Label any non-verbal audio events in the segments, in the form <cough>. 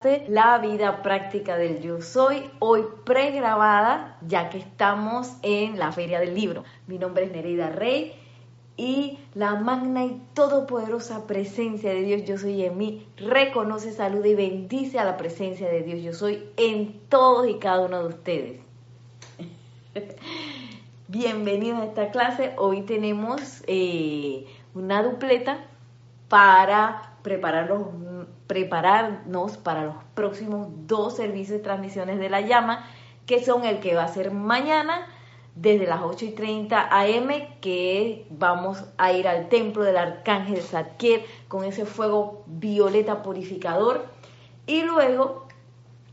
La vida práctica del yo soy, hoy pregrabada, ya que estamos en la Feria del Libro. Mi nombre es Nereida Rey y la magna y todopoderosa presencia de Dios yo soy en mí reconoce, saluda y bendice a la presencia de Dios yo soy en todos y cada uno de ustedes. <laughs> Bienvenidos a esta clase. Hoy tenemos eh, una dupleta para prepararlos prepararnos para los próximos dos servicios de transmisiones de la llama, que son el que va a ser mañana desde las 8 y 30 am, que vamos a ir al templo del arcángel Zadkiel con ese fuego violeta purificador. Y luego,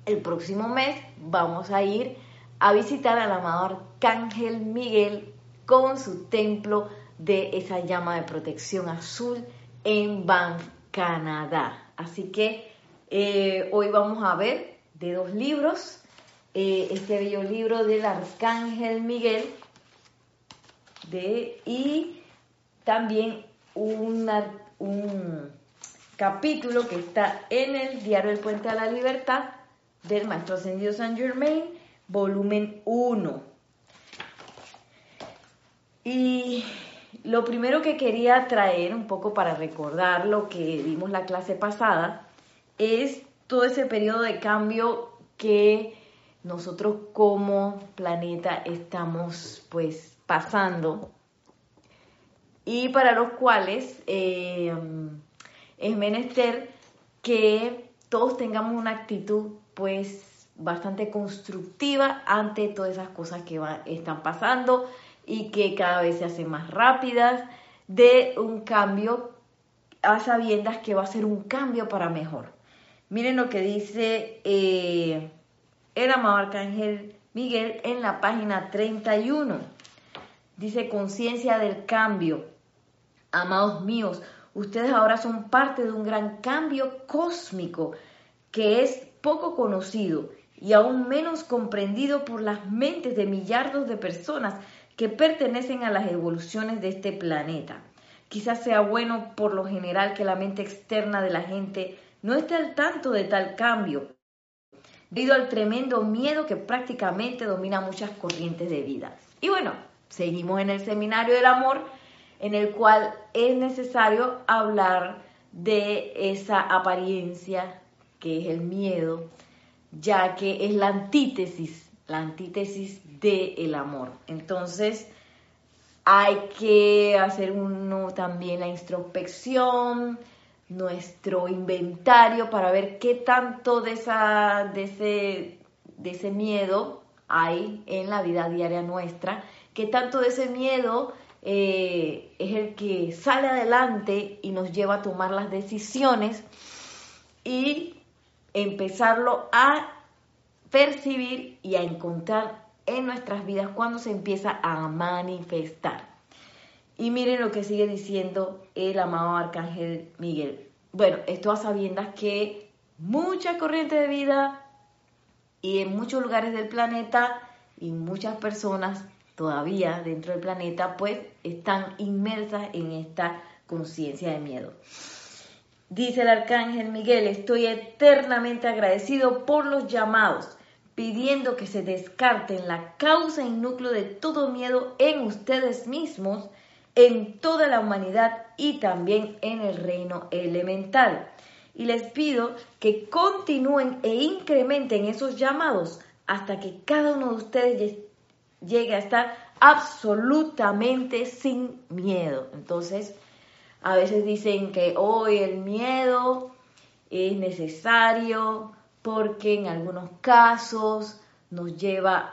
el próximo mes, vamos a ir a visitar al amado arcángel Miguel con su templo de esa llama de protección azul en Banff, Canadá. Así que eh, hoy vamos a ver de dos libros, eh, este bello libro del Arcángel Miguel de, y también un capítulo que está en el diario El Puente a la Libertad del Maestro Ascendido San Germain, volumen 1. Y lo primero que quería traer un poco para recordar lo que vimos la clase pasada es todo ese periodo de cambio que nosotros como planeta estamos pues pasando. Y para los cuales eh, es menester que todos tengamos una actitud pues bastante constructiva ante todas esas cosas que están pasando y que cada vez se hacen más rápidas, de un cambio a sabiendas que va a ser un cambio para mejor. Miren lo que dice eh, el amado Arcángel Miguel en la página 31. Dice conciencia del cambio. Amados míos, ustedes ahora son parte de un gran cambio cósmico que es poco conocido y aún menos comprendido por las mentes de millardos de personas que pertenecen a las evoluciones de este planeta. Quizás sea bueno por lo general que la mente externa de la gente no esté al tanto de tal cambio, debido al tremendo miedo que prácticamente domina muchas corrientes de vida. Y bueno, seguimos en el seminario del amor, en el cual es necesario hablar de esa apariencia que es el miedo, ya que es la antítesis la antítesis del el amor. Entonces, hay que hacer uno también la introspección, nuestro inventario para ver qué tanto de, esa, de, ese, de ese miedo hay en la vida diaria nuestra, qué tanto de ese miedo eh, es el que sale adelante y nos lleva a tomar las decisiones y empezarlo a percibir y a encontrar en nuestras vidas cuando se empieza a manifestar. Y miren lo que sigue diciendo el amado Arcángel Miguel. Bueno, esto a sabiendas que mucha corriente de vida y en muchos lugares del planeta y muchas personas todavía dentro del planeta pues están inmersas en esta conciencia de miedo. Dice el arcángel Miguel, estoy eternamente agradecido por los llamados pidiendo que se descarten la causa y núcleo de todo miedo en ustedes mismos, en toda la humanidad y también en el reino elemental. Y les pido que continúen e incrementen esos llamados hasta que cada uno de ustedes llegue a estar absolutamente sin miedo. Entonces, a veces dicen que hoy el miedo es necesario porque en algunos casos nos lleva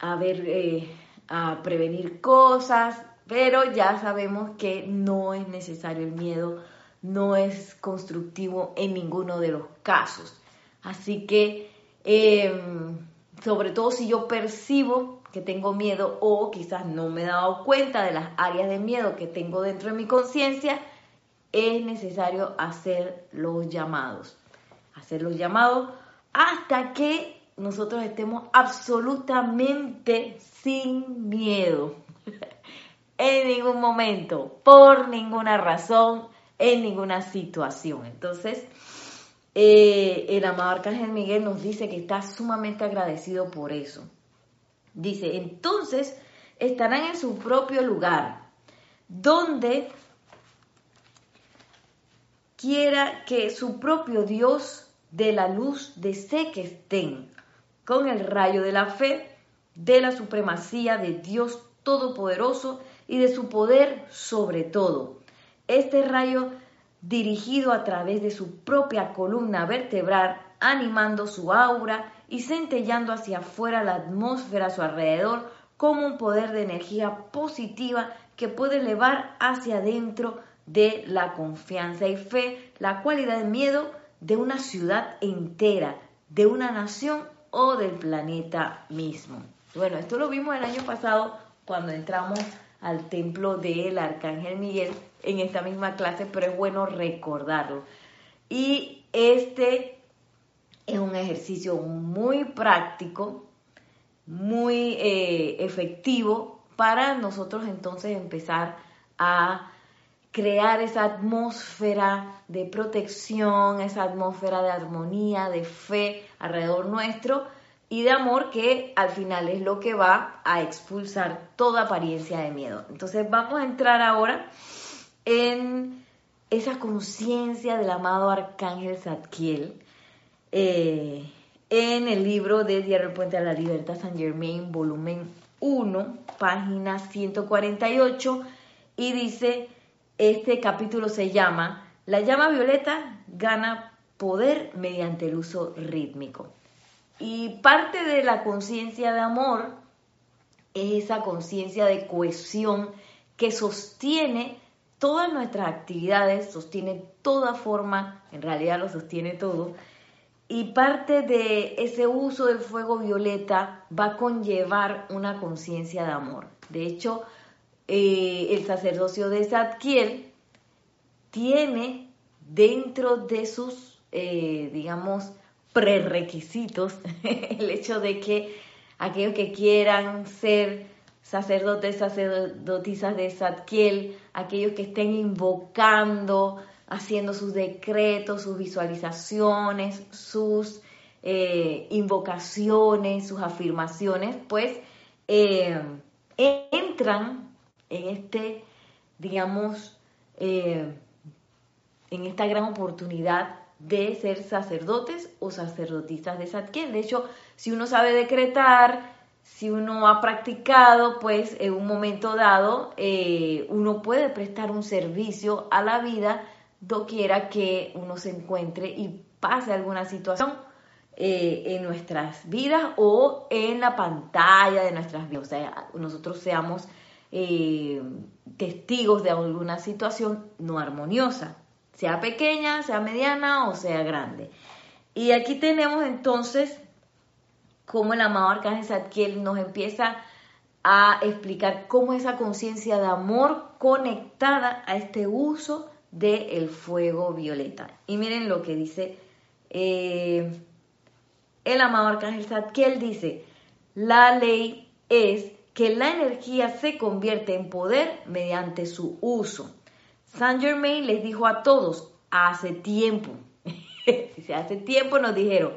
eh, a prevenir cosas, pero ya sabemos que no es necesario el miedo, no es constructivo en ninguno de los casos. Así que, em, sobre todo si yo percibo que tengo miedo o quizás no me he dado cuenta de las áreas de miedo que tengo dentro de mi conciencia, es necesario hacer los llamados hacer los llamados hasta que nosotros estemos absolutamente sin miedo. <laughs> en ningún momento, por ninguna razón, en ninguna situación. Entonces, eh, el amado Arcángel Miguel nos dice que está sumamente agradecido por eso. Dice, entonces estarán en su propio lugar, donde quiera que su propio Dios de la luz desee que estén, con el rayo de la fe, de la supremacía de Dios Todopoderoso y de su poder sobre todo. Este rayo dirigido a través de su propia columna vertebral, animando su aura y centellando hacia afuera la atmósfera a su alrededor como un poder de energía positiva que puede elevar hacia adentro de la confianza y fe, la cualidad de miedo de una ciudad entera, de una nación o del planeta mismo. Bueno, esto lo vimos el año pasado cuando entramos al templo del Arcángel Miguel en esta misma clase, pero es bueno recordarlo. Y este es un ejercicio muy práctico, muy eh, efectivo para nosotros entonces empezar a crear esa atmósfera de protección, esa atmósfera de armonía, de fe alrededor nuestro y de amor que al final es lo que va a expulsar toda apariencia de miedo. Entonces vamos a entrar ahora en esa conciencia del amado arcángel Zadkiel eh, en el libro de Diario El Puente a la Libertad San Germain, volumen 1, página 148, y dice, este capítulo se llama La llama violeta gana poder mediante el uso rítmico. Y parte de la conciencia de amor es esa conciencia de cohesión que sostiene todas nuestras actividades, sostiene toda forma, en realidad lo sostiene todo, y parte de ese uso del fuego violeta va a conllevar una conciencia de amor. De hecho, eh, el sacerdocio de Zadkiel tiene dentro de sus, eh, digamos, prerequisitos <laughs> el hecho de que aquellos que quieran ser sacerdotes, sacerdotisas de Zadkiel, aquellos que estén invocando, haciendo sus decretos, sus visualizaciones, sus eh, invocaciones, sus afirmaciones, pues eh, entran en este, digamos, eh, en esta gran oportunidad de ser sacerdotes o sacerdotisas de Zadkiel. De hecho, si uno sabe decretar, si uno ha practicado, pues en un momento dado eh, uno puede prestar un servicio a la vida doquiera que uno se encuentre y pase alguna situación eh, en nuestras vidas o en la pantalla de nuestras vidas. O sea, nosotros seamos eh, testigos de alguna situación no armoniosa sea pequeña, sea mediana o sea grande. Y aquí tenemos entonces cómo el amado Arcángel Zadkiel nos empieza a explicar cómo esa conciencia de amor conectada a este uso del fuego violeta. Y miren lo que dice eh, el amado Arcángel Zadkiel, dice, la ley es que la energía se convierte en poder mediante su uso. Saint Germain les dijo a todos hace tiempo, <laughs> hace tiempo nos dijeron,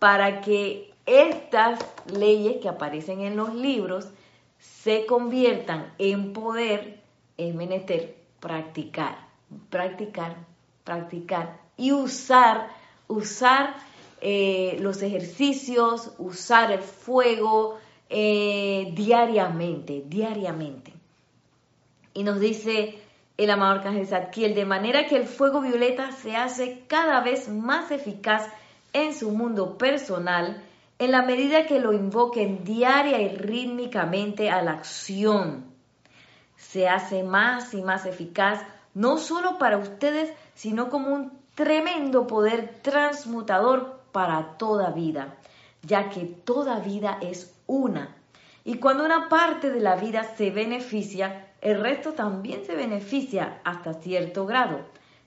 para que estas leyes que aparecen en los libros se conviertan en poder, es menester practicar, practicar, practicar y usar, usar eh, los ejercicios, usar el fuego eh, diariamente, diariamente. Y nos dice el amado arcángel Zadkiel, de manera que el fuego violeta se hace cada vez más eficaz en su mundo personal en la medida que lo invoquen diaria y rítmicamente a la acción. Se hace más y más eficaz no solo para ustedes, sino como un tremendo poder transmutador para toda vida, ya que toda vida es una. Y cuando una parte de la vida se beneficia, el resto también se beneficia hasta cierto grado.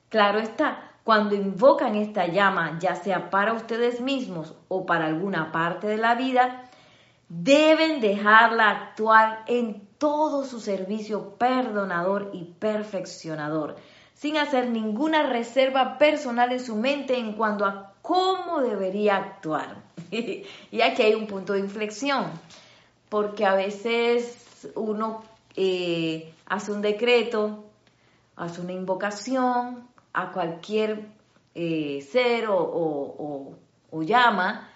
Claro está, cuando invocan esta llama, ya sea para ustedes mismos o para alguna parte de la vida, deben dejarla actuar en todo su servicio perdonador y perfeccionador. sin hacer ninguna reserva personal en su mente en cuanto a cómo debería actuar. <laughs> y aquí hay un punto de inflexión, porque a veces uno eh, hace un decreto, hace una invocación a cualquier eh, ser o, llama,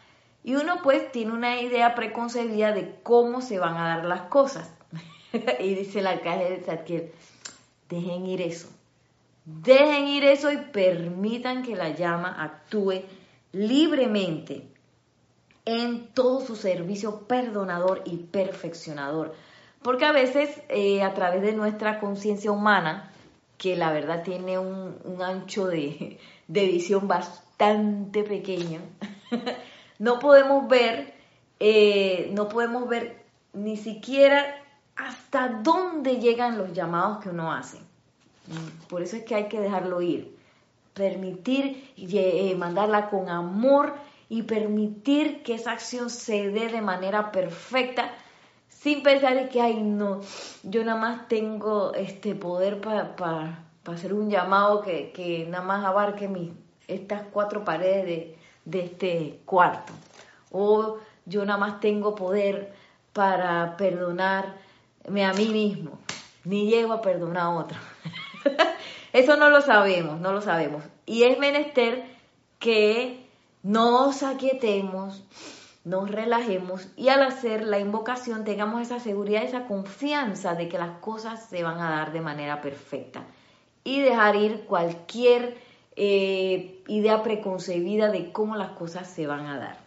y uno pues tiene una idea preconcebida de cómo se van a dar las cosas. <laughs> y dice el alcalde de Zadkiel, dejen ir eso, dejen ir eso y permitan que la llama actúe libremente en todo su servicio perdonador y perfeccionador. Porque a veces eh, a través de nuestra conciencia humana, que la verdad tiene un, ancho de, <laughs> visión bastante pequeño, <laughs> no podemos ver, eh, no podemos ver ni siquiera hasta dónde llegan los llamados que uno hace. Por eso es que hay que dejarlo ir, permitir eh, mandarla con amor y permitir que esa acción se dé de manera perfecta sin pensar que, ay, no, yo nada más tengo este poder para hacer un llamado que, nada más abarque mis, estas cuatro paredes de, de este cuarto. O yo nada más tengo poder para perdonarme a mí mismo, ni llego a perdonar a otro. <laughs> Eso no lo sabemos, no lo sabemos. Y es menester que nos aquietemos, nos relajemos y al hacer la invocación tengamos esa seguridad, esa confianza de que las cosas se van a dar de manera perfecta y dejar ir cualquier eh, idea preconcebida de cómo las cosas se van a dar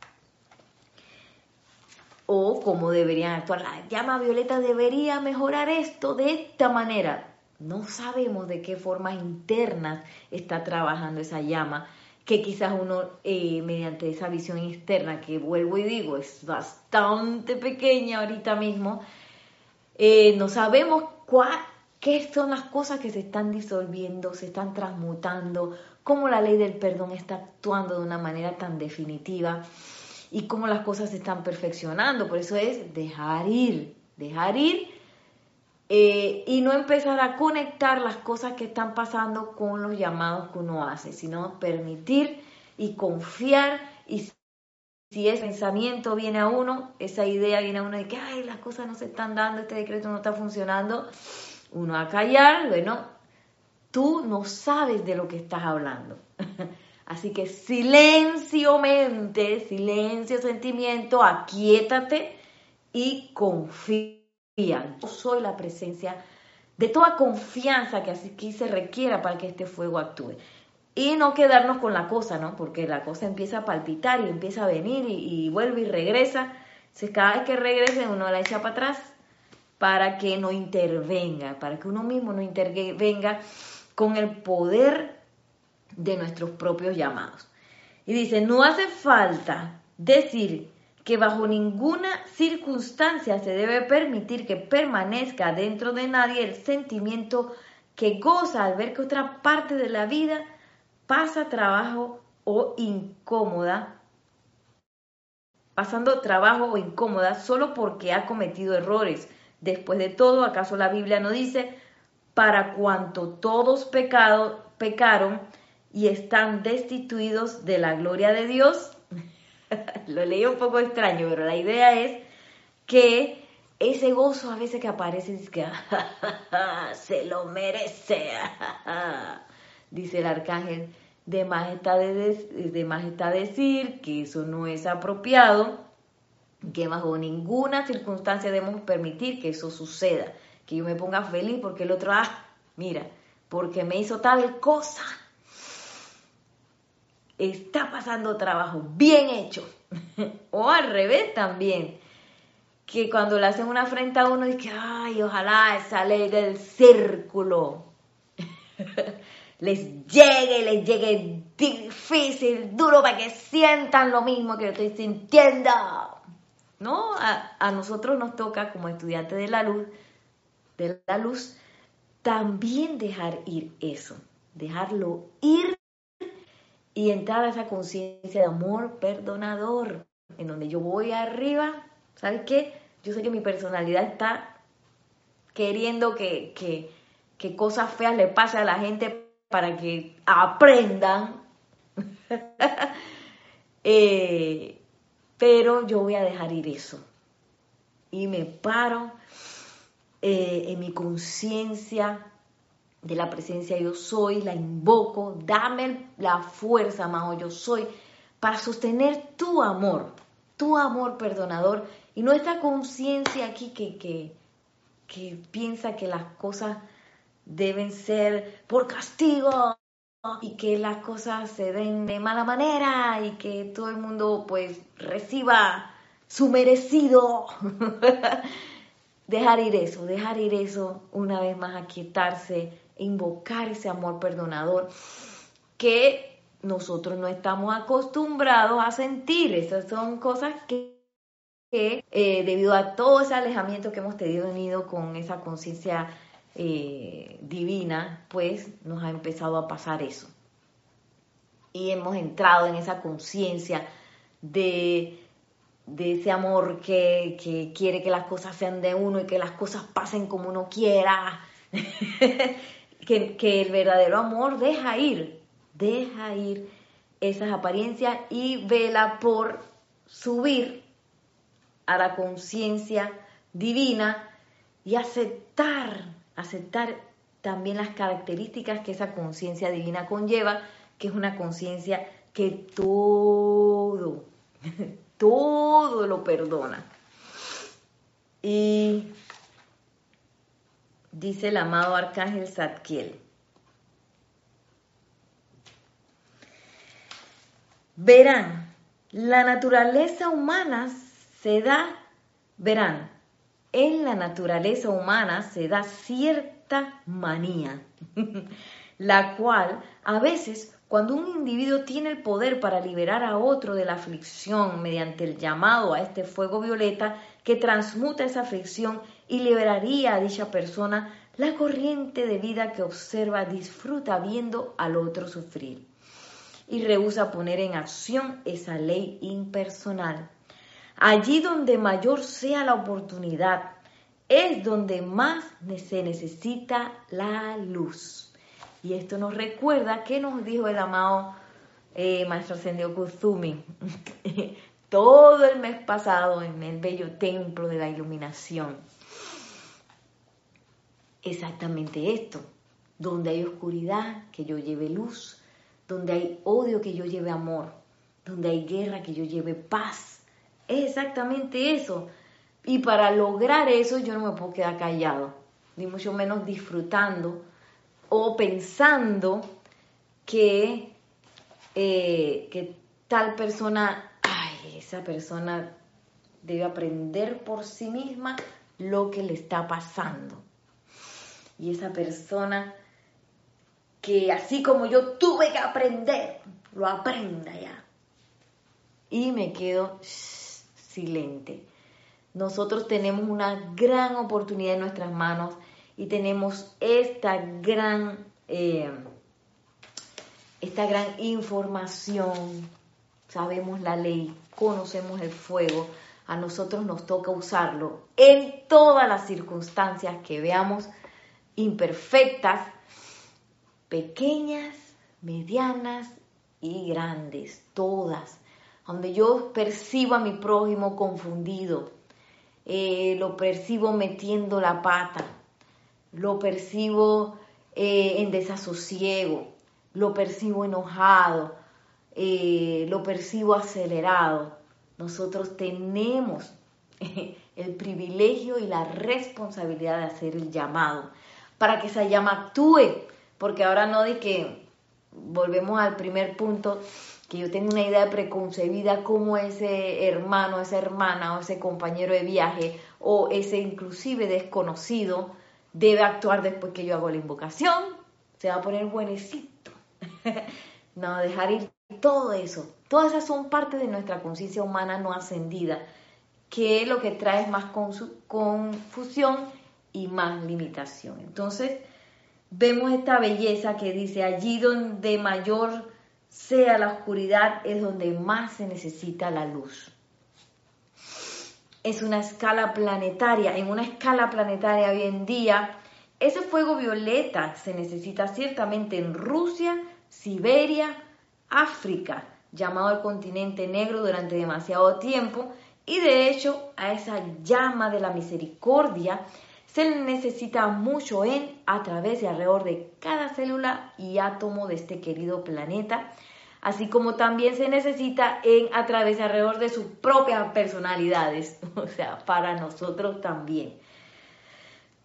o cómo deberían actuar. La llama violeta debería mejorar esto de esta manera. No sabemos de qué formas internas está trabajando esa llama, que quizás uno, eh, mediante esa visión externa, que vuelvo y digo, es bastante pequeña ahorita mismo, eh, no sabemos qué son las cosas que se están disolviendo, se están transmutando, cómo la ley del perdón está actuando de una manera tan definitiva y cómo las cosas se están perfeccionando. Por eso es dejar ir, dejar ir eh, y no empezar a conectar las cosas que están pasando con los llamados que uno hace, sino permitir y confiar y si ese pensamiento viene a uno, esa idea viene a uno de que, ay, las cosas no se están dando, este decreto no está funcionando, uno a callar, bueno, tú no sabes de lo que estás hablando. <laughs> Así que silencio mente, silencio sentimiento, aquietate y confía yo soy la presencia de toda confianza que aquí se requiera para que este fuego actúe. Y no quedarnos con la cosa, ¿no? Porque la cosa empieza a palpitar y empieza a venir y, vuelve y regresa. Entonces, cada vez que regrese, uno la echa para atrás para que no intervenga, para que uno mismo no intervenga con el poder de nuestros propios llamados. Y dice, no hace falta decir que bajo ninguna circunstancia se debe permitir que permanezca dentro de nadie el sentimiento que goza al ver que otra parte de la vida pasa trabajo o incómoda, pasando trabajo o incómoda solo porque ha cometido errores. Después de todo, ¿acaso la Biblia no dice, para cuanto todos pecado, pecaron y están destituidos de la gloria de Dios? <laughs> Lo leí un poco extraño, pero la idea es que ese gozo a veces que aparece es que <laughs> se lo merece, <laughs> dice el arcángel, de majestad, de, majestad decir que eso no es apropiado, que bajo ninguna circunstancia debemos permitir que eso suceda, que yo me ponga feliz porque el otro, ah, mira, porque me hizo tal cosa está pasando trabajo bien hecho. <laughs> o al revés también, que cuando le hacen una afrenta a uno, dice, ay, ojalá esa del círculo <laughs> les llegue, les llegue difícil, duro, para que sientan lo mismo que yo estoy sintiendo. ¿No? A, a nosotros nos toca, como estudiantes de la luz, de la luz, también dejar ir eso, dejarlo ir y entrar a esa conciencia de amor perdonador, en donde yo voy arriba, ¿sabes qué? Yo sé que mi personalidad está queriendo que, que, cosas feas le pase a la gente para que aprendan. <laughs> Eh, pero yo voy a dejar ir eso. Y me paro eh, en mi conciencia de la presencia yo soy, la invoco, dame la fuerza, Majo, yo soy, para sostener tu amor, tu amor perdonador y nuestra conciencia aquí que, que, que piensa que las cosas deben ser por castigo y que las cosas se den de mala manera y que todo el mundo pues reciba su merecido. <laughs> dejar ir eso, dejar ir eso, una vez más aquietarse, invocar ese amor perdonador que nosotros no estamos acostumbrados a sentir. Esas son cosas que, eh, debido a todo ese alejamiento que hemos tenido con esa conciencia eh, divina, pues nos ha empezado a pasar eso. Y hemos entrado en esa conciencia de, de, ese amor que, que, quiere que las cosas sean de uno y que las cosas pasen como uno quiera. <laughs> que, el verdadero amor deja ir, deja ir esas apariencias y vela por subir a la conciencia divina y aceptar aceptar también las características que esa conciencia divina conlleva, que es una conciencia que todo, <laughs> todo lo perdona. Y dice el amado arcángel Zadkiel. Verán, la naturaleza humana se da, verán, en la naturaleza humana se da cierta manía, <laughs> la cual a veces cuando un individuo tiene el poder para liberar a otro de la aflicción mediante el llamado a este fuego violeta que transmuta esa aflicción y liberaría a dicha persona, la corriente de vida que observa disfruta viendo al otro sufrir y rehúsa poner en acción esa ley impersonal. Allí donde mayor sea la oportunidad, es donde más se necesita la luz. Y esto nos recuerda que nos dijo el amado eh, Maestro Ascendido Kuzumi <laughs> todo el mes pasado en el bello templo de la iluminación. Exactamente esto, donde hay oscuridad, que yo lleve luz, donde hay odio, que yo lleve amor, donde hay guerra, que yo lleve paz es exactamente eso. Y para lograr eso yo no me puedo quedar callado, ni mucho menos disfrutando o pensando que, eh, que tal persona, ay, esa persona debe aprender por sí misma lo que le está pasando. Y esa persona que así como yo tuve que aprender, lo aprenda ya. Y me quedo silente. Nosotros tenemos una gran oportunidad en nuestras manos y tenemos esta gran, eh, esta gran información. Sabemos la ley, conocemos el fuego. A nosotros nos toca usarlo en todas las circunstancias que veamos imperfectas, pequeñas, medianas y grandes, todas donde yo percibo a mi prójimo confundido, eh, lo percibo metiendo la pata, lo percibo eh, en desasosiego, lo percibo enojado, eh, lo percibo acelerado. Nosotros tenemos <laughs> el privilegio y la responsabilidad de hacer el llamado para que esa llama actúe, porque ahora no de que volvemos al primer punto que yo tengo una idea preconcebida como ese hermano, esa hermana o ese compañero de viaje o ese inclusive desconocido debe actuar después que yo hago la invocación, se va a poner buenecito. <laughs> no, dejar ir todo eso. Todas esas son parte de nuestra conciencia humana no ascendida, que lo que trae más confusión y más limitación. Entonces, vemos esta belleza que dice, allí donde mayor sea la oscuridad, es donde más se necesita la luz. Es una escala planetaria. En una escala planetaria hoy en día, ese fuego violeta se necesita ciertamente en Rusia, Siberia, África, llamado el continente negro durante demasiado tiempo, y de hecho a esa llama de la misericordia se necesita mucho en, a través y alrededor de cada célula y átomo de este querido planeta, así como también se necesita en, a través y alrededor de sus propias personalidades, <laughs> o sea, para nosotros también.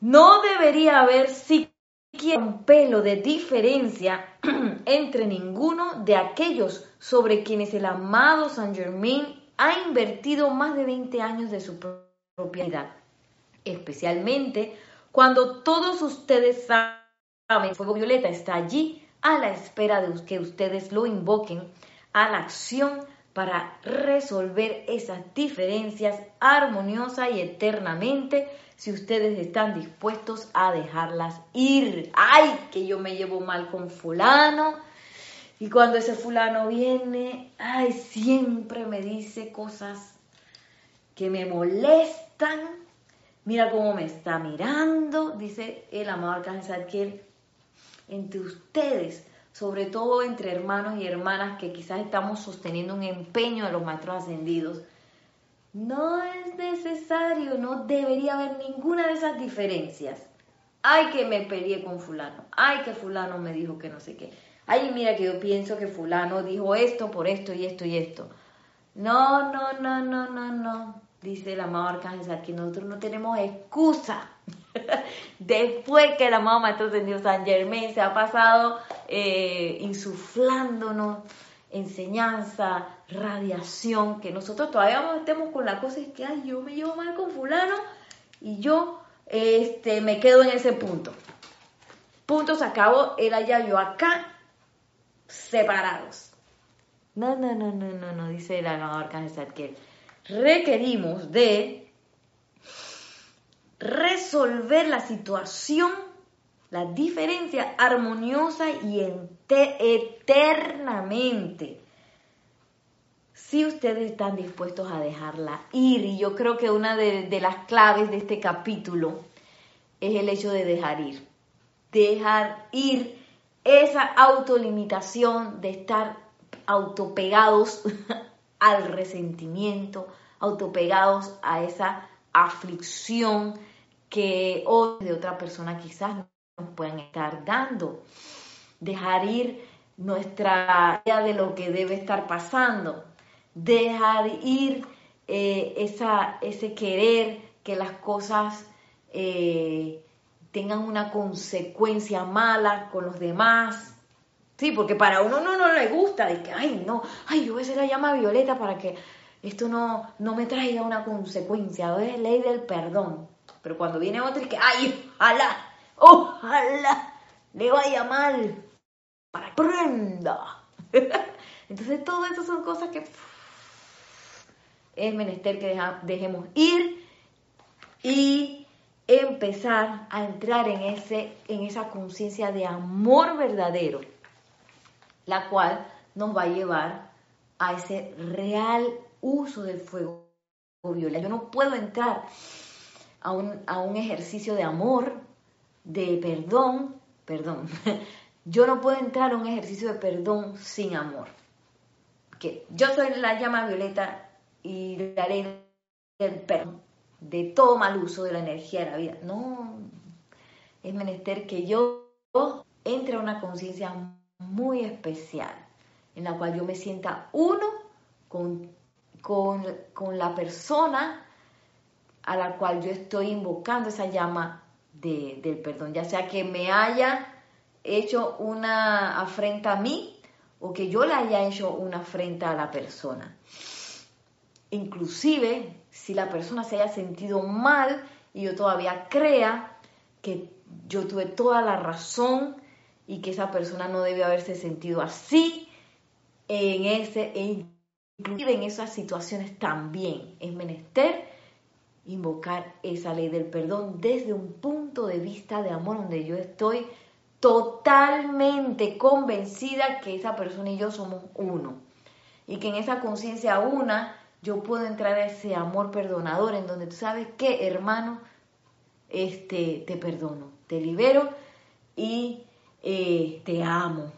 No debería haber siquiera un pelo de diferencia <clears throat> entre ninguno de aquellos sobre quienes el amado Saint Germain ha invertido más de 20 años de su propiedad, especialmente cuando todos ustedes saben fuego violeta está allí a la espera de que ustedes lo invoquen a la acción para resolver esas diferencias armoniosa y eternamente si ustedes están dispuestos a dejarlas ir. Ay, que yo me llevo mal con fulano. Y cuando ese fulano viene, ay, siempre me dice cosas que me molestan. Mira cómo me está mirando, dice el amado Arcángel Zadkiel, entre ustedes, sobre todo entre hermanos y hermanas que quizás estamos sosteniendo un empeño de los maestros ascendidos no es necesario, no debería haber ninguna de esas diferencias. Ay, que me peleé con fulano. Ay, que fulano me dijo que no sé qué. Ay, mira que yo pienso que fulano dijo esto por esto y esto y esto. No, no, no, no, no, no. Dice el amado Arcángel que nosotros no tenemos excusa. <laughs> Después que el amado Maestro Dios San Germain se ha pasado eh, insuflándonos enseñanza, radiación, que nosotros todavía estemos con la cosa es que, ay, yo me llevo mal con fulano y yo este, me quedo en ese punto. Punto se acabó, él allá, yo acá, separados. No, no, no, no, no, no, dice el amado Arcángel que Requerimos de resolver la situación la diferencia armoniosa y eternamente. Si ustedes están dispuestos a dejarla ir, y yo creo que una de, las claves de este capítulo es el hecho de dejar ir. Dejar ir esa autolimitación de estar autopegados <laughs> al resentimiento, autopegados a esa aflicción que hoy de otra persona quizás nos pueden estar dando. Dejar ir nuestra idea de lo que debe estar pasando. Dejar ir eh, esa, ese querer que las cosas eh, tengan una consecuencia mala con los demás. Sí, porque para uno no, no le gusta, de que, ay, no, ay, yo voy a hacer la llama violeta para que esto no, no me traiga una consecuencia. Es ley del perdón. Pero cuando viene otro y que, ay, ojalá, ojalá le vaya mal para que prenda. <laughs> Entonces, todo eso son cosas que es menester que dejemos ir y empezar a entrar en, ese, en esa conciencia de amor verdadero, la cual nos va a llevar a ese real uso del fuego violeta. Yo no puedo entrar a un, a un ejercicio de amor de perdón, perdón, <laughs> yo no puedo entrar a un ejercicio de perdón sin amor. Que yo soy la llama violeta y daré del perdón de todo mal uso de la energía de la vida. No, es menester que yo entre a una conciencia muy especial, en la cual yo me sienta uno con, con, con la persona a la cual yo estoy invocando esa llama del perdón, ya sea que me haya hecho una afrenta a mí o que yo le haya hecho una afrenta a la persona. Inclusive si la persona se haya sentido mal y yo todavía crea que yo tuve toda la razón y que esa persona no debe haberse sentido así en ese e en esas situaciones también. Es menester invocar esa ley del perdón desde un punto de vista de amor donde yo estoy totalmente convencida que esa persona y yo somos uno. Y que en esa conciencia una yo puedo entrar a ese amor perdonador en donde tú sabes que hermano este te perdono te libero y eh, te amo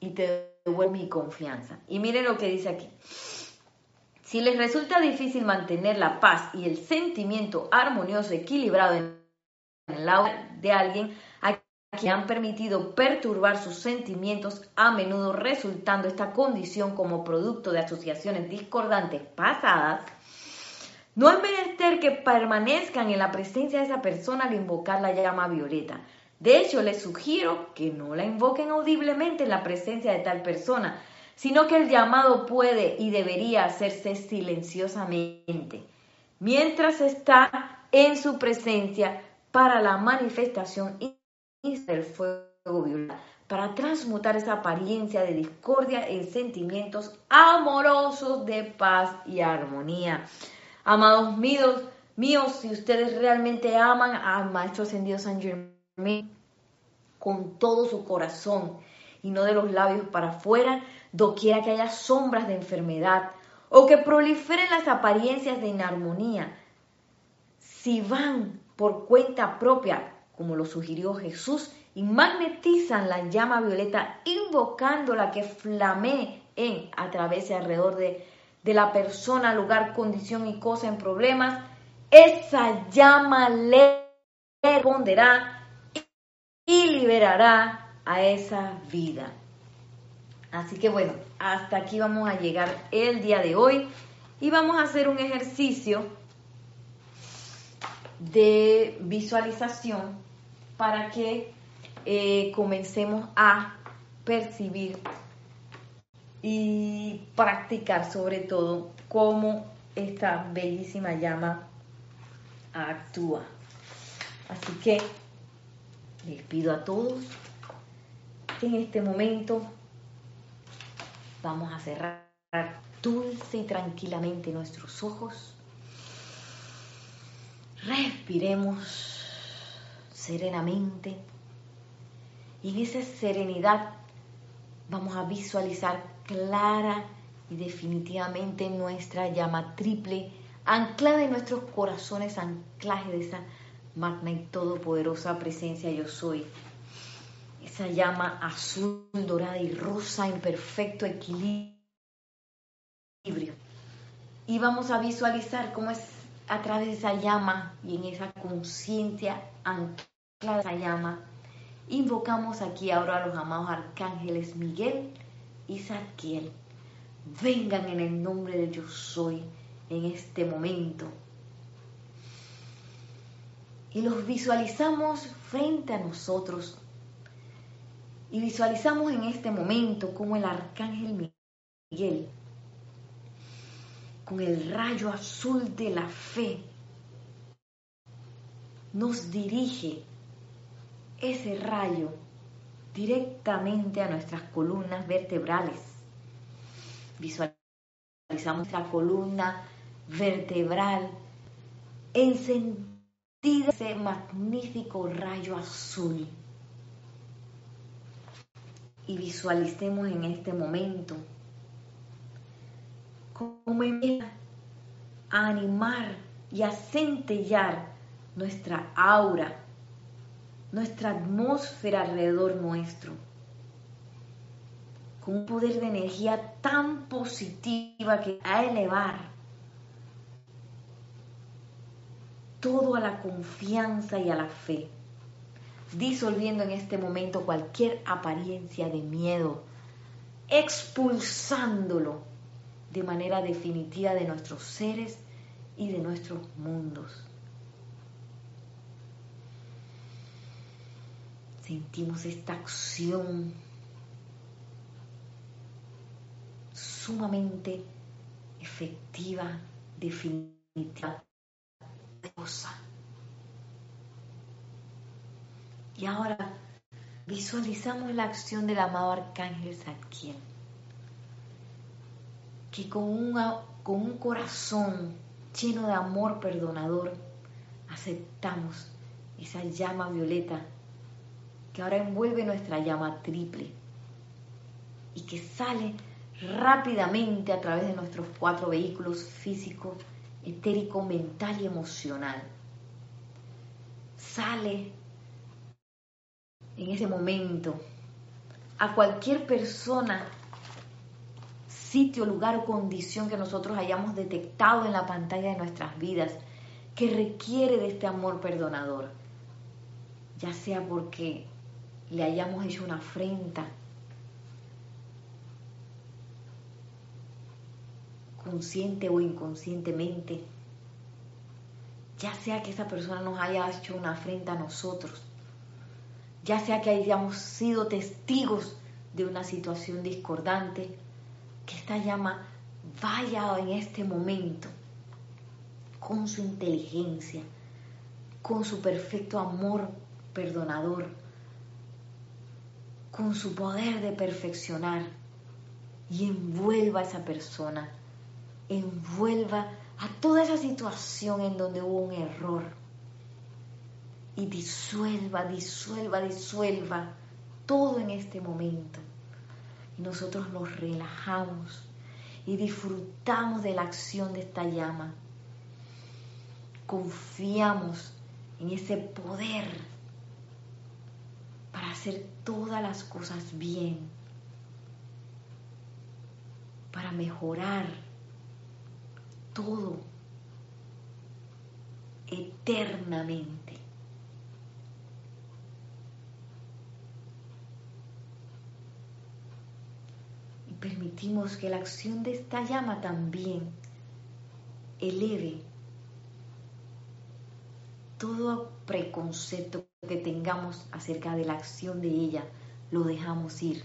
y te devuelvo mi confianza. Y miren lo que dice aquí. Si les resulta difícil mantener la paz y el sentimiento armonioso, equilibrado en el aura de alguien a quien han permitido perturbar sus sentimientos, a menudo resultando esta condición como producto de asociaciones discordantes pasadas, no es menester que permanezcan en la presencia de esa persona al invocar la llama violeta. De hecho, les sugiero que no la invoquen audiblemente en la presencia de tal persona, sino que el llamado puede y debería hacerse silenciosamente, mientras está en su presencia para la manifestación del fuego violeta, para transmutar esa apariencia de discordia en sentimientos amorosos de paz y armonía. Amados míos, míos, si ustedes realmente aman al Maestro Ascendido San Con todo su corazón y no de los labios para afuera, doquiera que haya sombras de enfermedad o que proliferen las apariencias de inarmonía, si van por cuenta propia, como lo sugirió Jesús, y magnetizan la llama violeta, invocando la que flamee en, a través y alrededor de, de la persona, lugar, condición y cosa en problemas, esa llama le responderá y liberará a esa vida. Así que bueno, hasta aquí vamos a llegar el día de hoy y vamos a hacer un ejercicio de visualización para que eh, comencemos a percibir y practicar sobre todo cómo esta bellísima llama actúa. Así que les pido a todos que en este momento Vamos a cerrar dulce y tranquilamente nuestros ojos. Respiremos serenamente. Y en esa serenidad vamos a visualizar clara y definitivamente nuestra llama triple, anclada en nuestros corazones, anclaje de esa magna y todopoderosa presencia yo soy esa llama azul, dorada y rosa en perfecto equilibrio. Y vamos a visualizar cómo es a través de esa llama y en esa conciencia anclada esa llama, invocamos aquí ahora a los amados arcángeles Miguel y Zadkiel. Vengan en el nombre de yo soy en este momento. Y los visualizamos frente a nosotros y visualizamos en este momento como el arcángel Miguel, con el rayo azul de la fe, nos dirige ese rayo directamente a nuestras columnas vertebrales. Visualizamos nuestra columna vertebral encendida ese magnífico rayo azul. Y visualicemos en este momento cómo empieza a animar y a centellar nuestra aura, nuestra atmósfera alrededor nuestro, con un poder de energía tan positiva que a elevar todo a la confianza y a la fe disolviendo en este momento cualquier apariencia de miedo, expulsándolo de manera definitiva de nuestros seres y de nuestros mundos. Sentimos esta acción sumamente efectiva, definitiva, y ahora visualizamos la acción del amado arcángel Zadkiel, que con, con un corazón lleno de amor perdonador aceptamos esa llama violeta que ahora envuelve nuestra llama triple y que sale rápidamente a través de nuestros cuatro vehículos físico, etérico, mental y emocional. Sale en ese momento a cualquier persona, sitio, lugar o condición que nosotros hayamos detectado en la pantalla de nuestras vidas que requiere de este amor perdonador, ya sea porque le hayamos hecho una afrenta, consciente o inconscientemente, ya sea que esa persona nos haya hecho una afrenta a nosotros, ya sea que hayamos sido testigos de una situación discordante, que esta llama vaya en este momento con su inteligencia, con su perfecto amor perdonador, con su poder de perfeccionar y envuelva a esa persona, envuelva a toda esa situación en donde hubo un error y disuelva, disuelva, disuelva todo en este momento. Y nosotros nos relajamos y disfrutamos de la acción de esta llama. Confiamos en ese poder para hacer todas las cosas bien, para mejorar todo eternamente. Y permitimos que la acción de esta llama también eleve todo preconcepto que tengamos acerca de la acción de ella, lo dejamos ir.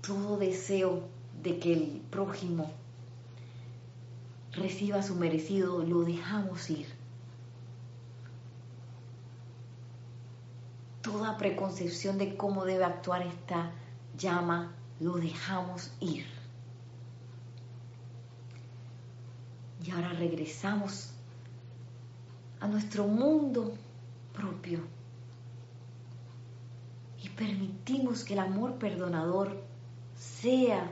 Todo deseo de que el prójimo reciba su merecido, lo dejamos ir. Toda preconcepción de cómo debe actuar esta llama, lo dejamos ir. Y ahora regresamos a nuestro mundo propio y permitimos que el amor perdonador sea,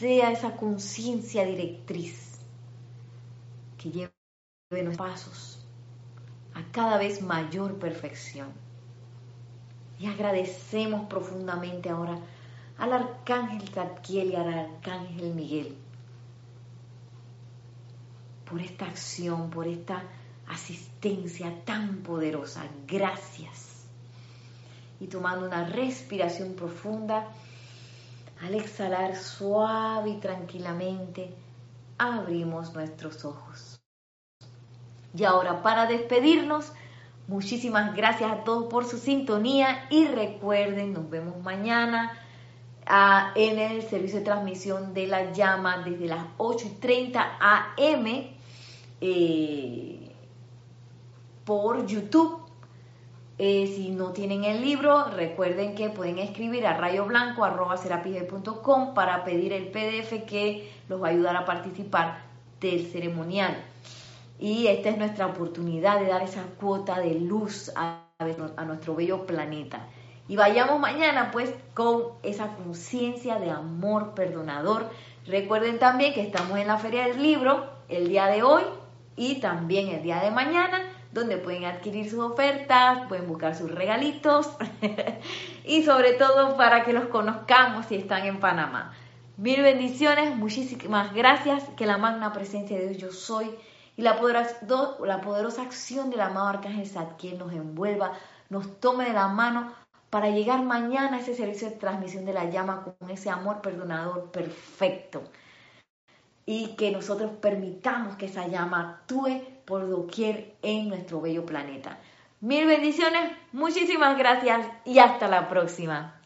sea esa conciencia directriz que lleve nuestros pasos a cada vez mayor perfección. Y agradecemos profundamente ahora al arcángel Zadkiel y al arcángel Miguel por esta acción, por esta asistencia tan poderosa. Gracias. Y tomando una respiración profunda, al exhalar suave y tranquilamente, abrimos nuestros ojos. Y ahora para despedirnos, muchísimas gracias a todos por su sintonía y recuerden, nos vemos mañana ah, en el servicio de transmisión de la llama desde las 8.30 am. Eh, por YouTube. Eh, si no tienen el libro, recuerden que pueden escribir a rayoblanco.com para pedir el PDF que los va a ayudar a participar del ceremonial. Y esta es nuestra oportunidad de dar esa cuota de luz a, a nuestro bello planeta. Y vayamos mañana pues con esa conciencia de amor perdonador. Recuerden también que estamos en la Feria del Libro el día de hoy y también el día de mañana donde pueden adquirir sus ofertas, pueden buscar sus regalitos <laughs> y sobre todo para que los conozcamos si están en Panamá. Mil bendiciones, muchísimas gracias, que la magna presencia de Dios yo soy y la poderosa, la poderosa acción del amado Arcángel Zadkiel nos envuelva, nos tome de la mano para llegar mañana a ese servicio de transmisión de la llama con ese amor perdonador perfecto y que nosotros permitamos que esa llama actúe por doquier en nuestro bello planeta. Mil bendiciones, muchísimas gracias y hasta la próxima.